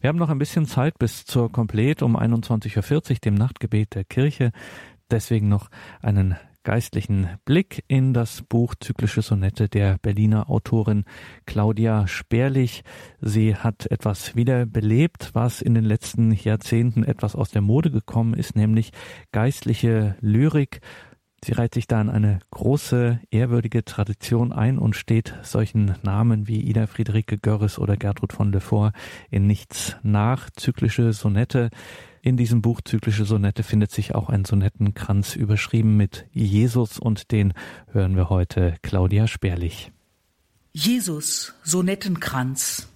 Wir haben noch ein bisschen Zeit bis zur Komplett um 21.40 Uhr, dem Nachtgebet der Kirche. Deswegen noch einen geistlichen Blick in das Buch Zyklische Sonette der Berliner Autorin Claudia Sperlich. Sie hat etwas wieder belebt, was in den letzten Jahrzehnten etwas aus der Mode gekommen ist, nämlich geistliche Lyrik. Sie reiht sich da in eine große, ehrwürdige Tradition ein und steht solchen Namen wie Ida Friederike Görres oder Gertrud von Lefort in nichts nach. Zyklische Sonette in diesem Buch Zyklische Sonette findet sich auch ein Sonettenkranz überschrieben mit Jesus und den hören wir heute Claudia Sperlich. Jesus, Sonettenkranz.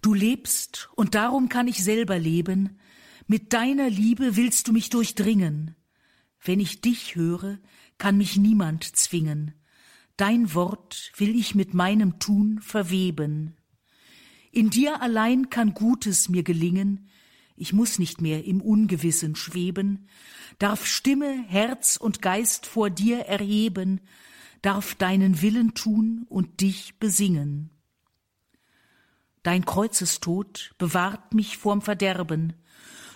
Du lebst und darum kann ich selber leben. Mit deiner Liebe willst du mich durchdringen. Wenn ich dich höre, kann mich niemand zwingen. Dein Wort will ich mit meinem Tun verweben. In dir allein kann Gutes mir gelingen, ich muss nicht mehr im Ungewissen schweben, darf Stimme, Herz und Geist vor dir erheben, darf deinen Willen tun und dich besingen. Dein Kreuzestod bewahrt mich vorm Verderben,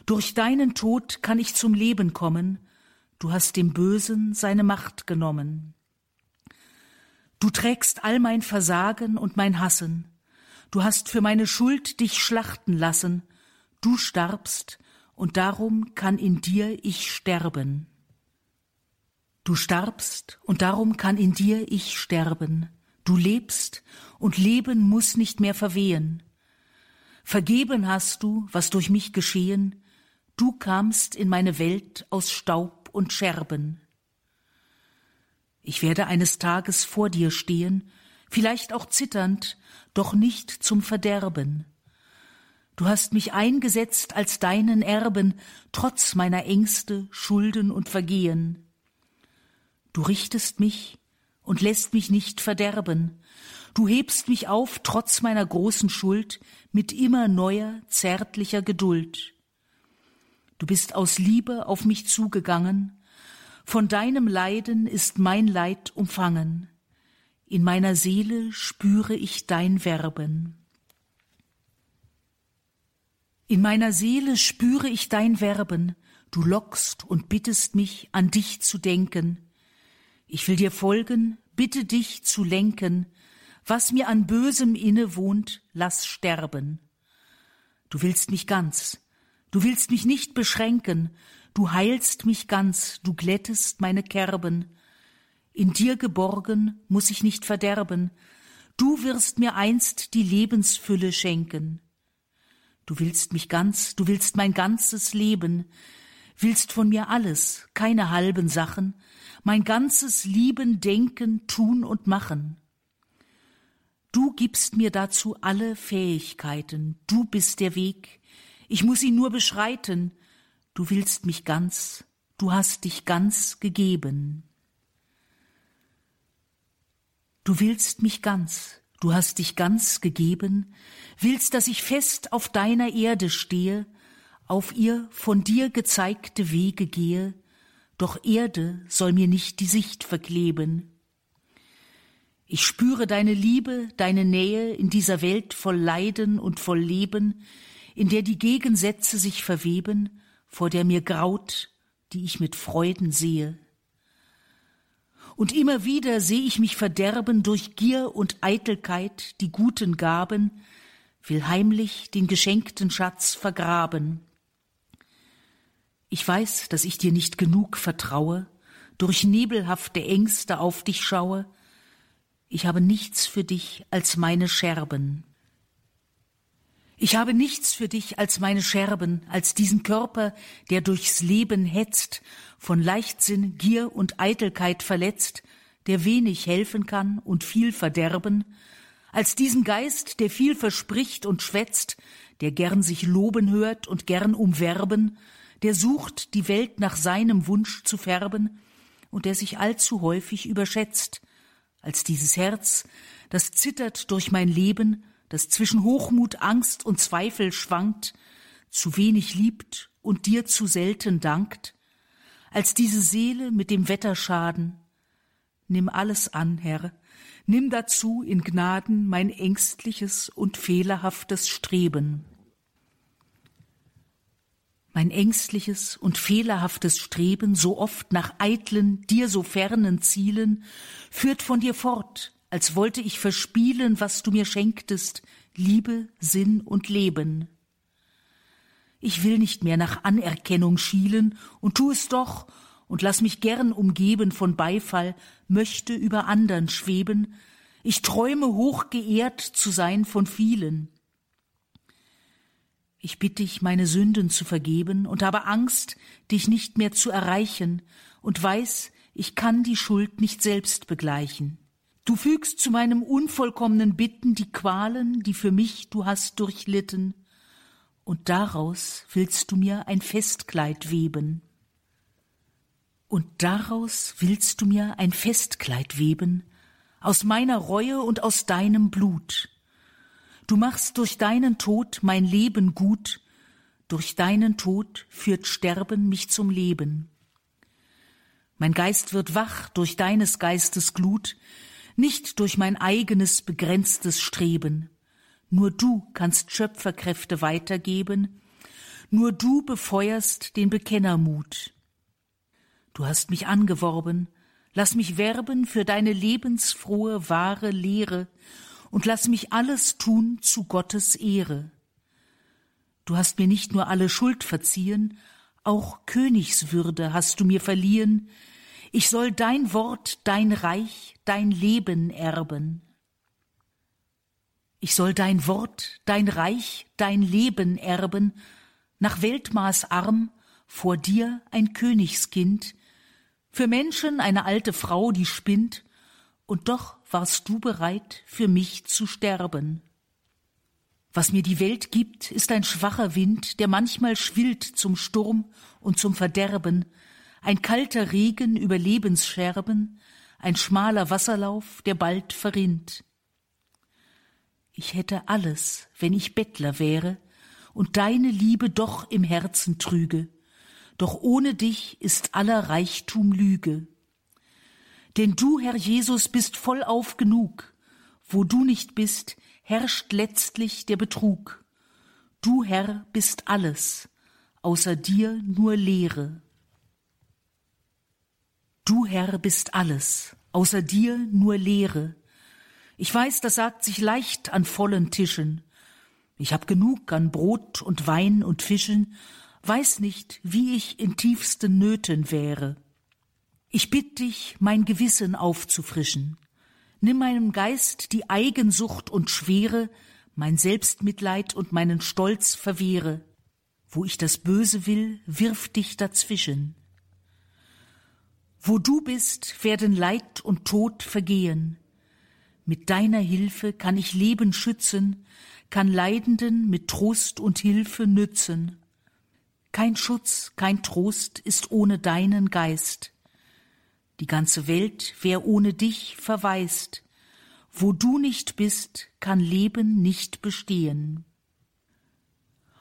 durch deinen Tod kann ich zum Leben kommen, du hast dem Bösen seine Macht genommen. Du trägst all mein Versagen und mein Hassen, Du hast für meine Schuld dich schlachten lassen, du starbst, und darum kann in dir ich sterben. Du starbst, und darum kann in dir ich sterben. Du lebst, und Leben muss nicht mehr verwehen. Vergeben hast du, was durch mich geschehen, du kamst in meine Welt aus Staub und Scherben. Ich werde eines Tages vor dir stehen, vielleicht auch zitternd, doch nicht zum Verderben. Du hast mich eingesetzt als deinen Erben, trotz meiner Ängste, Schulden und Vergehen. Du richtest mich und lässt mich nicht verderben. Du hebst mich auf, trotz meiner großen Schuld, mit immer neuer, zärtlicher Geduld. Du bist aus Liebe auf mich zugegangen, von deinem Leiden ist mein Leid umfangen. In meiner Seele spüre ich dein Werben. In meiner Seele spüre ich dein Werben, du lockst und bittest mich, an dich zu denken. Ich will dir folgen, bitte dich zu lenken, was mir an Bösem innewohnt, lass sterben. Du willst mich ganz, du willst mich nicht beschränken, du heilst mich ganz, du glättest meine Kerben, in dir geborgen muss ich nicht verderben, du wirst mir einst die Lebensfülle schenken. Du willst mich ganz, du willst mein ganzes Leben, willst von mir alles, keine halben Sachen, mein ganzes Lieben, Denken, Tun und Machen. Du gibst mir dazu alle Fähigkeiten, du bist der Weg, ich muss ihn nur beschreiten, du willst mich ganz, du hast dich ganz gegeben. Du willst mich ganz, du hast dich ganz gegeben, willst, dass ich fest auf deiner Erde stehe, auf ihr von dir gezeigte Wege gehe, doch Erde soll mir nicht die Sicht verkleben. Ich spüre deine Liebe, deine Nähe in dieser Welt voll Leiden und voll Leben, in der die Gegensätze sich verweben, vor der mir graut, die ich mit Freuden sehe. Und immer wieder seh ich mich verderben durch Gier und Eitelkeit die guten Gaben, will heimlich den geschenkten Schatz vergraben. Ich weiß, dass ich dir nicht genug vertraue, durch nebelhafte Ängste auf dich schaue, ich habe nichts für dich als meine Scherben. Ich habe nichts für dich als meine Scherben, als diesen Körper, der durchs Leben hetzt, von Leichtsinn, Gier und Eitelkeit verletzt, der wenig helfen kann und viel verderben, als diesen Geist, der viel verspricht und schwätzt, der gern sich loben hört und gern umwerben, der sucht, die Welt nach seinem Wunsch zu färben und der sich allzu häufig überschätzt, als dieses Herz, das zittert durch mein Leben, das zwischen Hochmut, Angst und Zweifel schwankt, zu wenig liebt und dir zu selten dankt, als diese Seele mit dem Wetterschaden. Nimm alles an, Herr, Nimm dazu in Gnaden mein ängstliches und fehlerhaftes Streben. Mein ängstliches und fehlerhaftes Streben, so oft nach eitlen, dir so fernen Zielen, führt von dir fort, als wollte ich verspielen, was du mir schenktest, Liebe, Sinn und Leben. Ich will nicht mehr nach Anerkennung schielen und tu es doch und lass mich gern umgeben von Beifall, möchte über andern schweben, ich träume hoch geehrt zu sein von vielen. Ich bitte dich, meine Sünden zu vergeben und habe Angst, dich nicht mehr zu erreichen und weiß, ich kann die Schuld nicht selbst begleichen. Du fügst zu meinem unvollkommenen Bitten die Qualen, die für mich du hast durchlitten, und daraus willst du mir ein Festkleid weben. Und daraus willst du mir ein Festkleid weben, aus meiner Reue und aus deinem Blut. Du machst durch deinen Tod mein Leben gut, durch deinen Tod führt Sterben mich zum Leben. Mein Geist wird wach durch deines Geistes Glut, nicht durch mein eigenes begrenztes Streben. Nur du kannst Schöpferkräfte weitergeben, nur du befeuerst den Bekennermut. Du hast mich angeworben, lass mich werben für deine lebensfrohe, wahre Lehre und lass mich alles tun zu Gottes Ehre. Du hast mir nicht nur alle Schuld verziehen, auch Königswürde hast du mir verliehen, ich soll dein Wort, dein Reich, dein Leben erben. Ich soll dein Wort, dein Reich, dein Leben erben, nach Weltmaß arm, vor dir ein Königskind, für Menschen eine alte Frau, die spinnt, und doch warst du bereit, für mich zu sterben. Was mir die Welt gibt, ist ein schwacher Wind, der manchmal schwillt zum Sturm und zum Verderben, ein kalter Regen über Lebensscherben, ein schmaler Wasserlauf, der bald verrinnt. Ich hätte alles, wenn ich Bettler wäre und deine Liebe doch im Herzen trüge, doch ohne dich ist aller Reichtum Lüge. Denn du, Herr Jesus, bist vollauf genug, wo du nicht bist, herrscht letztlich der Betrug. Du, Herr, bist alles, außer dir nur Leere. Du, Herr, bist alles, außer dir nur Leere. Ich weiß, das sagt sich leicht an vollen Tischen. Ich hab genug an Brot und Wein und Fischen, weiß nicht, wie ich in tiefsten Nöten wäre. Ich bitt dich, mein Gewissen aufzufrischen. Nimm meinem Geist die Eigensucht und Schwere, mein Selbstmitleid und meinen Stolz verwehre. Wo ich das Böse will, wirf dich dazwischen. Wo du bist, werden Leid und Tod vergehen. Mit deiner Hilfe kann ich Leben schützen, kann Leidenden mit Trost und Hilfe nützen. Kein Schutz, kein Trost ist ohne deinen Geist. Die ganze Welt wär ohne dich verwaist. Wo du nicht bist, kann Leben nicht bestehen.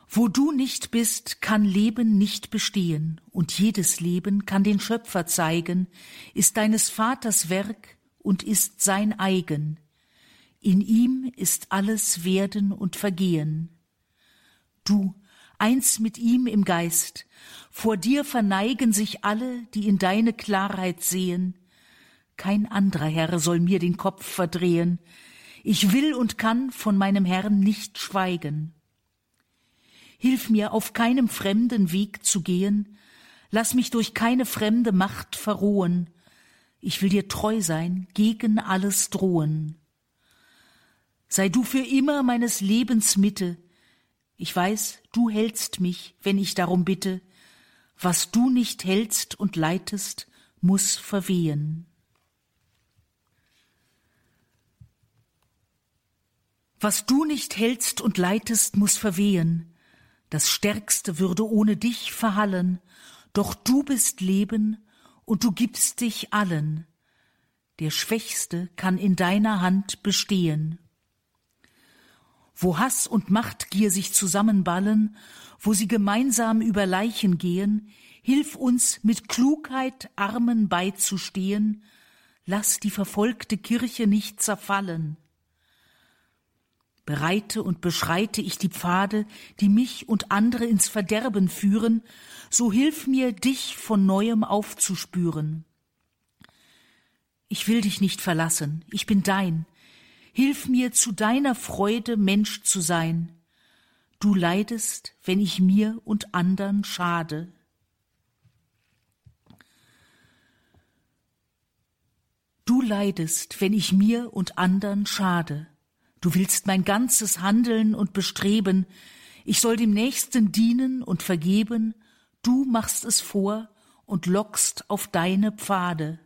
Wo du nicht bist, kann Leben nicht bestehen, und jedes Leben kann den Schöpfer zeigen, ist deines Vaters Werk und ist sein eigen. In ihm ist alles Werden und Vergehen. Du, eins mit ihm im Geist. Vor dir verneigen sich alle, die in deine Klarheit sehen. Kein anderer Herr soll mir den Kopf verdrehen. Ich will und kann von meinem Herrn nicht schweigen. Hilf mir, auf keinem fremden Weg zu gehen. Lass mich durch keine fremde Macht verrohen. Ich will dir treu sein, gegen alles drohen. Sei du für immer meines Lebens Mitte, ich weiß, du hältst mich, wenn ich darum bitte. Was du nicht hältst und leitest, muss verwehen. Was du nicht hältst und leitest, muss verwehen. Das Stärkste würde ohne dich verhallen, doch du bist Leben und du gibst dich allen. Der Schwächste kann in deiner Hand bestehen wo Hass und Machtgier sich zusammenballen, wo sie gemeinsam über Leichen gehen, hilf uns mit Klugheit Armen beizustehen, Lass die verfolgte Kirche nicht zerfallen. Bereite und beschreite ich die Pfade, die mich und andere ins Verderben führen, so hilf mir, dich von neuem aufzuspüren. Ich will dich nicht verlassen, ich bin dein. Hilf mir, zu deiner Freude Mensch zu sein. Du leidest, wenn ich mir und andern schade. Du leidest, wenn ich mir und andern schade. Du willst mein ganzes Handeln und Bestreben, ich soll dem Nächsten dienen und vergeben, du machst es vor und lockst auf deine Pfade.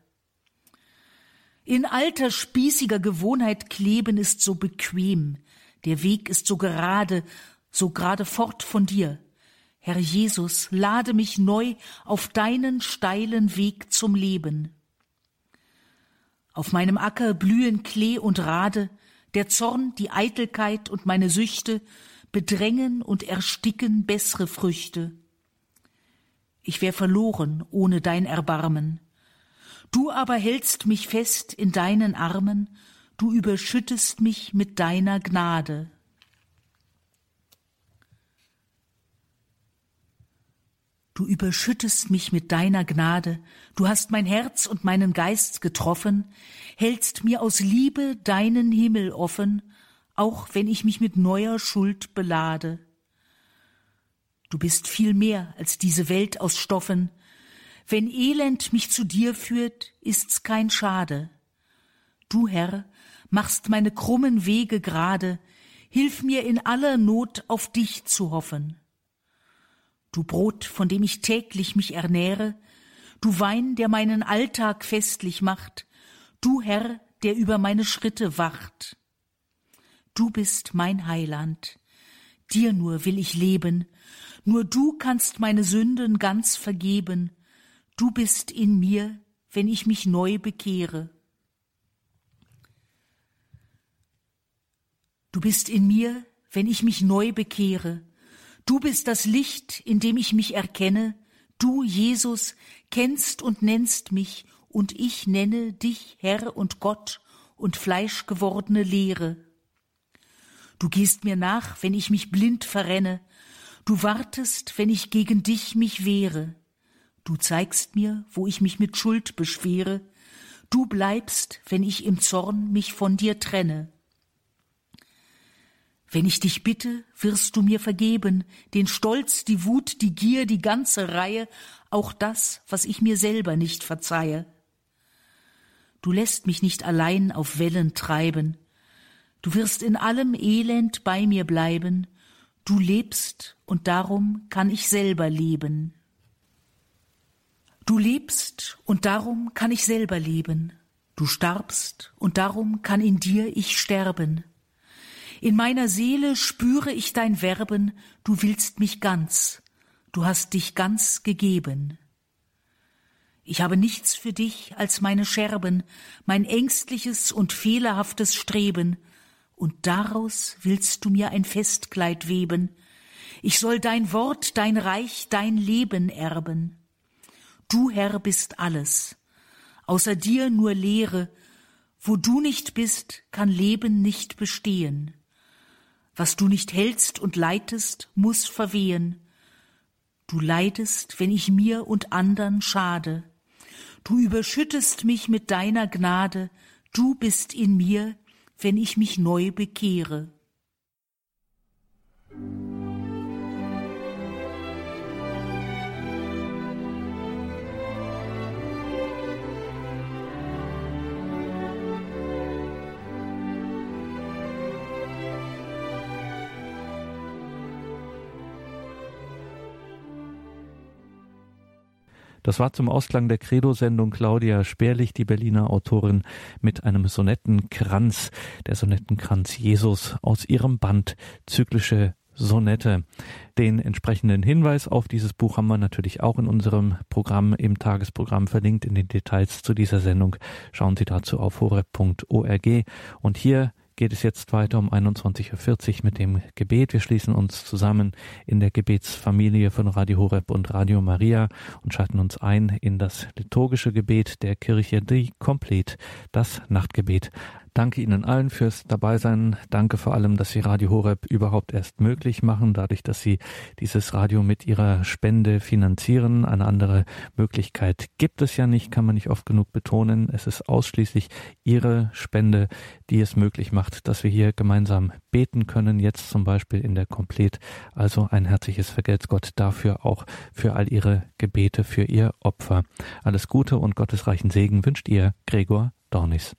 In alter spießiger Gewohnheit kleben ist so bequem, der Weg ist so gerade, so gerade fort von dir. Herr Jesus, lade mich neu auf deinen steilen Weg zum Leben. Auf meinem Acker blühen Klee und Rade, der Zorn, die Eitelkeit und meine Süchte bedrängen und ersticken bessere Früchte. Ich wär verloren ohne dein Erbarmen. Du aber hältst mich fest in deinen Armen, du überschüttest mich mit deiner Gnade. Du überschüttest mich mit deiner Gnade, du hast mein Herz und meinen Geist getroffen, hältst mir aus Liebe deinen Himmel offen, auch wenn ich mich mit neuer Schuld belade. Du bist viel mehr als diese Welt aus Stoffen, wenn Elend mich zu dir führt, ist's kein Schade. Du, Herr, machst meine krummen Wege gerade, hilf mir in aller Not auf dich zu hoffen. Du Brot, von dem ich täglich mich ernähre, du Wein, der meinen Alltag festlich macht, du Herr, der über meine Schritte wacht. Du bist mein Heiland, dir nur will ich leben, nur du kannst meine Sünden ganz vergeben, du bist in mir, wenn ich mich neu bekehre. Du bist in mir, wenn ich mich neu bekehre, Du bist das Licht, in dem ich mich erkenne. Du, Jesus, kennst und nennst mich, und ich nenne dich Herr und Gott und fleischgewordene Lehre. Du gehst mir nach, wenn ich mich blind verrenne. Du wartest, wenn ich gegen dich mich wehre. Du zeigst mir, wo ich mich mit Schuld beschwere. Du bleibst, wenn ich im Zorn mich von dir trenne. Wenn ich dich bitte, wirst du mir vergeben, den Stolz, die Wut, die Gier, die ganze Reihe, auch das, was ich mir selber nicht verzeihe. Du lässt mich nicht allein auf Wellen treiben, du wirst in allem Elend bei mir bleiben, du lebst, und darum kann ich selber leben. Du lebst, und darum kann ich selber leben, du starbst, und darum kann in dir ich sterben. In meiner Seele spüre ich dein Werben, du willst mich ganz, du hast dich ganz gegeben. Ich habe nichts für dich als meine Scherben, mein ängstliches und fehlerhaftes Streben, und daraus willst du mir ein Festkleid weben. Ich soll dein Wort, dein Reich, dein Leben erben. Du, Herr, bist alles. Außer dir nur Leere. Wo du nicht bist, kann Leben nicht bestehen. Was du nicht hältst und leitest, muss verwehen. Du leidest, wenn ich mir und andern schade. Du überschüttest mich mit deiner Gnade, du bist in mir, wenn ich mich neu bekehre. Das war zum Ausklang der Credo-Sendung Claudia Sperlich, die Berliner Autorin, mit einem Sonettenkranz, der Sonettenkranz Jesus aus ihrem Band Zyklische Sonette. Den entsprechenden Hinweis auf dieses Buch haben wir natürlich auch in unserem Programm, im Tagesprogramm verlinkt in den Details zu dieser Sendung. Schauen Sie dazu auf horeb.org. Und hier geht es jetzt weiter um 21.40 Uhr mit dem Gebet. Wir schließen uns zusammen in der Gebetsfamilie von Radio Horeb und Radio Maria und schalten uns ein in das liturgische Gebet der Kirche, die Komplett, das Nachtgebet. Danke Ihnen allen fürs Dabeisein. Danke vor allem, dass Sie Radio Horeb überhaupt erst möglich machen, dadurch, dass Sie dieses Radio mit Ihrer Spende finanzieren. Eine andere Möglichkeit gibt es ja nicht, kann man nicht oft genug betonen. Es ist ausschließlich Ihre Spende, die es möglich macht, dass wir hier gemeinsam beten können, jetzt zum Beispiel in der Komplett. Also ein herzliches Vergelt's Gott dafür, auch für all Ihre Gebete, für Ihr Opfer. Alles Gute und gottesreichen Segen wünscht Ihr Gregor Dornis.